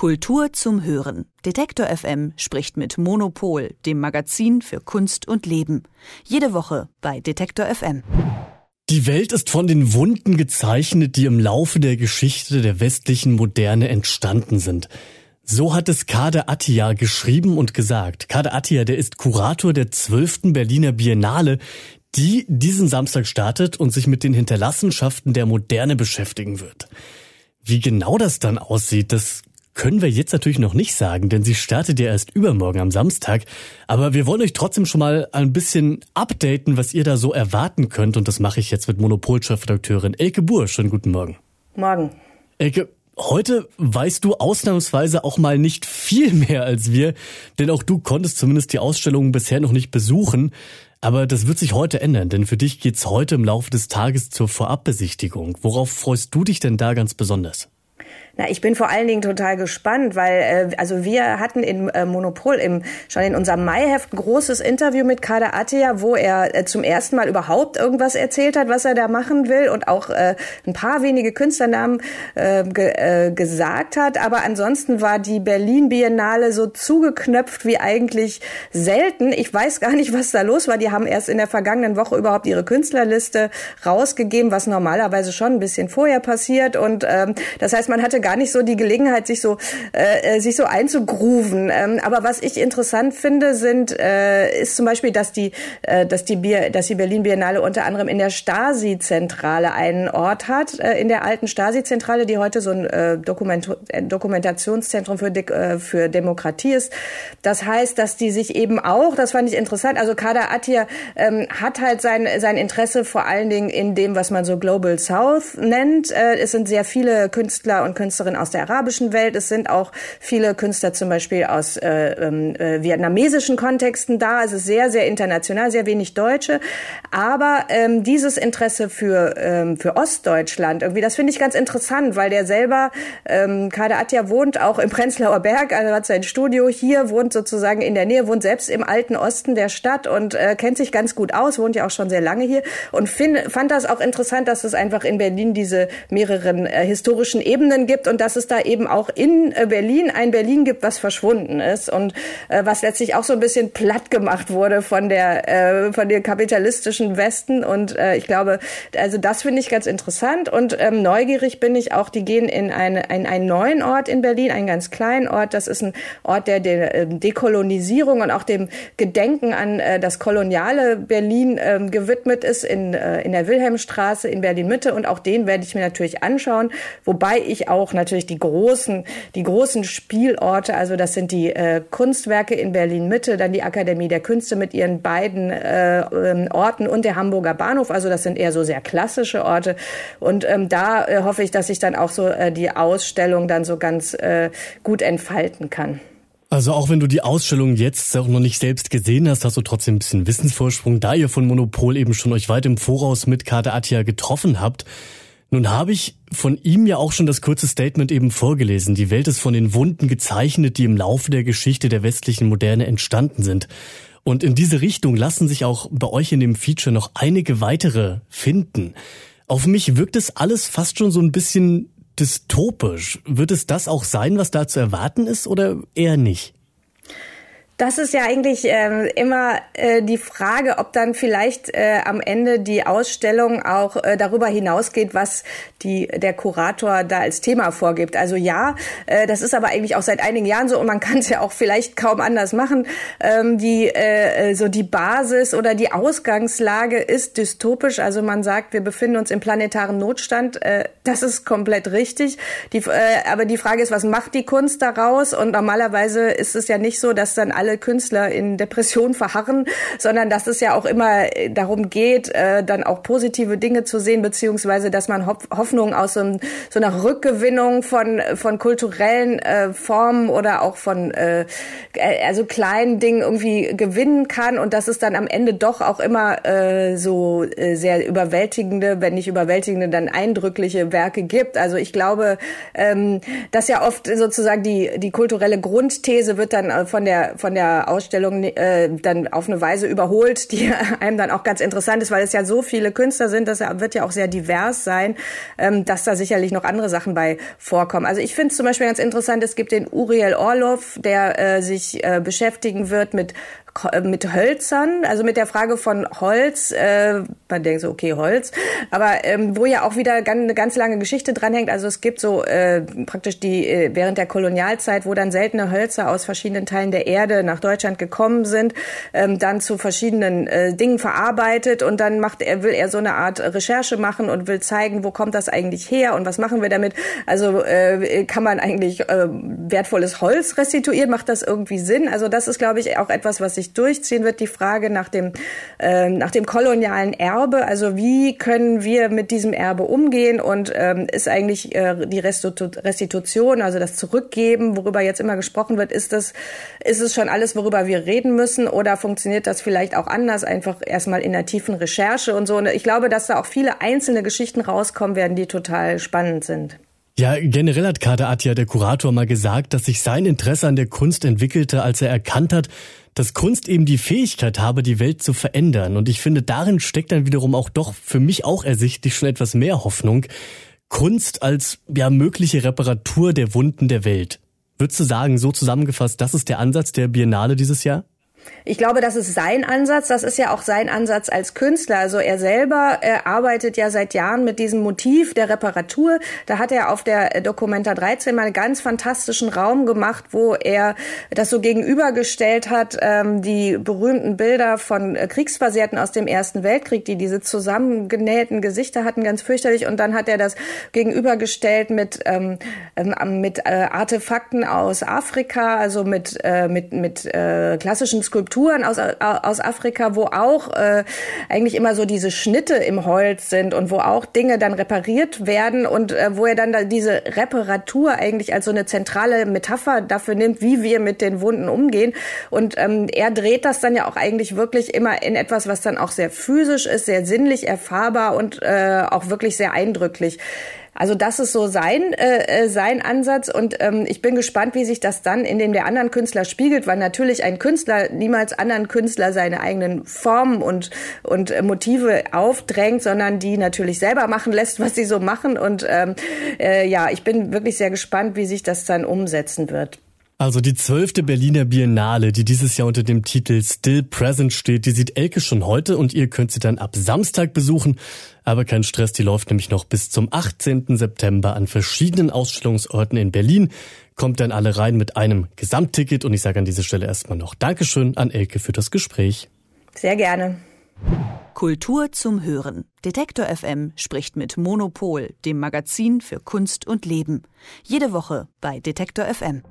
Kultur zum Hören. Detektor FM spricht mit Monopol, dem Magazin für Kunst und Leben. Jede Woche bei Detektor FM. Die Welt ist von den Wunden gezeichnet, die im Laufe der Geschichte der westlichen Moderne entstanden sind. So hat es Kader Attia geschrieben und gesagt. Kader Attia, der ist Kurator der 12. Berliner Biennale, die diesen Samstag startet und sich mit den Hinterlassenschaften der Moderne beschäftigen wird. Wie genau das dann aussieht, das können wir jetzt natürlich noch nicht sagen, denn sie startet ja erst übermorgen am Samstag. Aber wir wollen euch trotzdem schon mal ein bisschen updaten, was ihr da so erwarten könnt. Und das mache ich jetzt mit Monopol-Chefredakteurin Elke Buhr. Schönen guten Morgen. Morgen. Elke, heute weißt du ausnahmsweise auch mal nicht viel mehr als wir, denn auch du konntest zumindest die Ausstellungen bisher noch nicht besuchen. Aber das wird sich heute ändern, denn für dich geht's heute im Laufe des Tages zur Vorabbesichtigung. Worauf freust du dich denn da ganz besonders? Na, ich bin vor allen Dingen total gespannt, weil äh, also wir hatten in äh, Monopol im schon in unserem Maiheft ein großes Interview mit Kader Attia, wo er äh, zum ersten Mal überhaupt irgendwas erzählt hat, was er da machen will und auch äh, ein paar wenige Künstlernamen äh, ge, äh, gesagt hat. Aber ansonsten war die Berlin Biennale so zugeknöpft wie eigentlich selten. Ich weiß gar nicht, was da los war. Die haben erst in der vergangenen Woche überhaupt ihre Künstlerliste rausgegeben, was normalerweise schon ein bisschen vorher passiert. Und ähm, das heißt, man hatte gar gar nicht so die Gelegenheit, sich so äh, äh, sich so einzugrooven. Ähm, aber was ich interessant finde, sind äh, ist zum Beispiel, dass die äh, dass die Bier, dass die Berlin Biennale unter anderem in der Stasi-Zentrale einen Ort hat, äh, in der alten Stasi-Zentrale, die heute so ein äh, Dokument Dokumentationszentrum für äh, für Demokratie ist. Das heißt, dass die sich eben auch, das fand ich interessant, also Kader Attir ähm, hat halt sein sein Interesse vor allen Dingen in dem, was man so Global South nennt. Äh, es sind sehr viele Künstler und Künstlerinnen Künstlerin aus der arabischen Welt. Es sind auch viele Künstler zum Beispiel aus äh, ähm, äh, vietnamesischen Kontexten da. Es ist sehr, sehr international, sehr wenig Deutsche. Aber ähm, dieses Interesse für, ähm, für Ostdeutschland, irgendwie, das finde ich ganz interessant, weil der selber, ähm, Kader Atja wohnt auch im Prenzlauer Berg, also hat sein Studio hier, wohnt sozusagen in der Nähe, wohnt selbst im alten Osten der Stadt und äh, kennt sich ganz gut aus, wohnt ja auch schon sehr lange hier und find, fand das auch interessant, dass es einfach in Berlin diese mehreren äh, historischen Ebenen gibt und dass es da eben auch in äh, Berlin ein Berlin gibt, was verschwunden ist und äh, was letztlich auch so ein bisschen platt gemacht wurde von der äh, von dem kapitalistischen Westen. Und äh, ich glaube, also das finde ich ganz interessant. Und ähm, neugierig bin ich auch, die gehen in, eine, in einen neuen Ort in Berlin, einen ganz kleinen Ort, das ist ein Ort der, der ähm, Dekolonisierung und auch dem Gedenken an äh, das koloniale Berlin äh, gewidmet ist in, äh, in der Wilhelmstraße in Berlin Mitte. Und auch den werde ich mir natürlich anschauen, wobei ich auch natürlich die großen, die großen Spielorte. Also das sind die äh, Kunstwerke in Berlin Mitte, dann die Akademie der Künste mit ihren beiden äh, ähm, Orten und der Hamburger Bahnhof. Also das sind eher so sehr klassische Orte. Und ähm, da äh, hoffe ich, dass ich dann auch so äh, die Ausstellung dann so ganz äh, gut entfalten kann. Also auch wenn du die Ausstellung jetzt auch noch nicht selbst gesehen hast, hast du trotzdem ein bisschen Wissensvorsprung, da ihr von Monopol eben schon euch weit im Voraus mit Karte Atia getroffen habt. Nun habe ich von ihm ja auch schon das kurze Statement eben vorgelesen. Die Welt ist von den Wunden gezeichnet, die im Laufe der Geschichte der westlichen Moderne entstanden sind. Und in diese Richtung lassen sich auch bei euch in dem Feature noch einige weitere finden. Auf mich wirkt es alles fast schon so ein bisschen dystopisch. Wird es das auch sein, was da zu erwarten ist, oder eher nicht? Das ist ja eigentlich äh, immer äh, die Frage, ob dann vielleicht äh, am Ende die Ausstellung auch äh, darüber hinausgeht, was die, der Kurator da als Thema vorgibt. Also ja, äh, das ist aber eigentlich auch seit einigen Jahren so und man kann es ja auch vielleicht kaum anders machen. Ähm, die äh, so die Basis oder die Ausgangslage ist dystopisch. Also man sagt, wir befinden uns im planetaren Notstand. Äh, das ist komplett richtig. Die, äh, aber die Frage ist, was macht die Kunst daraus? Und normalerweise ist es ja nicht so, dass dann alle alle Künstler in Depression verharren, sondern dass es ja auch immer äh, darum geht, äh, dann auch positive Dinge zu sehen, beziehungsweise dass man Hoffnung aus so, so einer Rückgewinnung von, von kulturellen äh, Formen oder auch von äh, äh, also kleinen Dingen irgendwie gewinnen kann und dass es dann am Ende doch auch immer äh, so äh, sehr überwältigende, wenn nicht überwältigende, dann eindrückliche Werke gibt. Also ich glaube, ähm, dass ja oft sozusagen die, die kulturelle Grundthese wird dann von der, von der der Ausstellung äh, dann auf eine Weise überholt, die einem dann auch ganz interessant ist, weil es ja so viele Künstler sind, das wird ja auch sehr divers sein, ähm, dass da sicherlich noch andere Sachen bei vorkommen. Also ich finde es zum Beispiel ganz interessant, es gibt den Uriel Orlov, der äh, sich äh, beschäftigen wird mit mit Hölzern, also mit der Frage von Holz, äh, man denkt so, okay, Holz, aber ähm, wo ja auch wieder eine ganz lange Geschichte dranhängt. Also es gibt so äh, praktisch die äh, während der Kolonialzeit, wo dann seltene Hölzer aus verschiedenen Teilen der Erde nach Deutschland gekommen sind, ähm, dann zu verschiedenen äh, Dingen verarbeitet und dann macht er will er so eine Art Recherche machen und will zeigen, wo kommt das eigentlich her und was machen wir damit. Also äh, kann man eigentlich äh, wertvolles Holz restituieren, macht das irgendwie Sinn? Also das ist, glaube ich, auch etwas, was sich durchziehen wird, die Frage nach dem, äh, nach dem kolonialen Erbe. Also wie können wir mit diesem Erbe umgehen und ähm, ist eigentlich äh, die Restitution, also das Zurückgeben, worüber jetzt immer gesprochen wird, ist das, ist es schon alles, worüber wir reden müssen oder funktioniert das vielleicht auch anders, einfach erstmal in der tiefen Recherche und so. Und ich glaube, dass da auch viele einzelne Geschichten rauskommen werden, die total spannend sind. Ja, generell hat Kader Atja, der Kurator, mal gesagt, dass sich sein Interesse an der Kunst entwickelte, als er erkannt hat, dass Kunst eben die Fähigkeit habe, die Welt zu verändern. Und ich finde, darin steckt dann wiederum auch doch für mich auch ersichtlich schon etwas mehr Hoffnung. Kunst als ja mögliche Reparatur der Wunden der Welt. Würdest du sagen, so zusammengefasst, das ist der Ansatz der Biennale dieses Jahr? Ich glaube, das ist sein Ansatz. Das ist ja auch sein Ansatz als Künstler. Also er selber er arbeitet ja seit Jahren mit diesem Motiv der Reparatur. Da hat er auf der Documenta 13 mal einen ganz fantastischen Raum gemacht, wo er das so gegenübergestellt hat, ähm, die berühmten Bilder von Kriegsversehrten aus dem Ersten Weltkrieg, die diese zusammengenähten Gesichter hatten, ganz fürchterlich. Und dann hat er das gegenübergestellt mit, ähm, ähm mit äh, Artefakten aus Afrika, also mit, äh, mit, mit äh, klassischen Skulpturen aus, aus Afrika, wo auch äh, eigentlich immer so diese Schnitte im Holz sind und wo auch Dinge dann repariert werden und äh, wo er dann da diese Reparatur eigentlich als so eine zentrale Metapher dafür nimmt, wie wir mit den Wunden umgehen. Und ähm, er dreht das dann ja auch eigentlich wirklich immer in etwas, was dann auch sehr physisch ist, sehr sinnlich erfahrbar und äh, auch wirklich sehr eindrücklich. Also das ist so sein, äh, äh, sein Ansatz und ähm, ich bin gespannt, wie sich das dann in dem der anderen Künstler spiegelt, weil natürlich ein Künstler niemals anderen Künstler seine eigenen Formen und, und äh, Motive aufdrängt, sondern die natürlich selber machen lässt, was sie so machen. Und ähm, äh, ja, ich bin wirklich sehr gespannt, wie sich das dann umsetzen wird. Also die zwölfte Berliner Biennale, die dieses Jahr unter dem Titel Still Present steht, die sieht Elke schon heute und ihr könnt sie dann ab Samstag besuchen. Aber kein Stress, die läuft nämlich noch bis zum 18. September an verschiedenen Ausstellungsorten in Berlin. Kommt dann alle rein mit einem Gesamtticket und ich sage an dieser Stelle erstmal noch Dankeschön an Elke für das Gespräch. Sehr gerne. Kultur zum Hören. Detektor FM spricht mit Monopol, dem Magazin für Kunst und Leben. Jede Woche bei Detektor FM.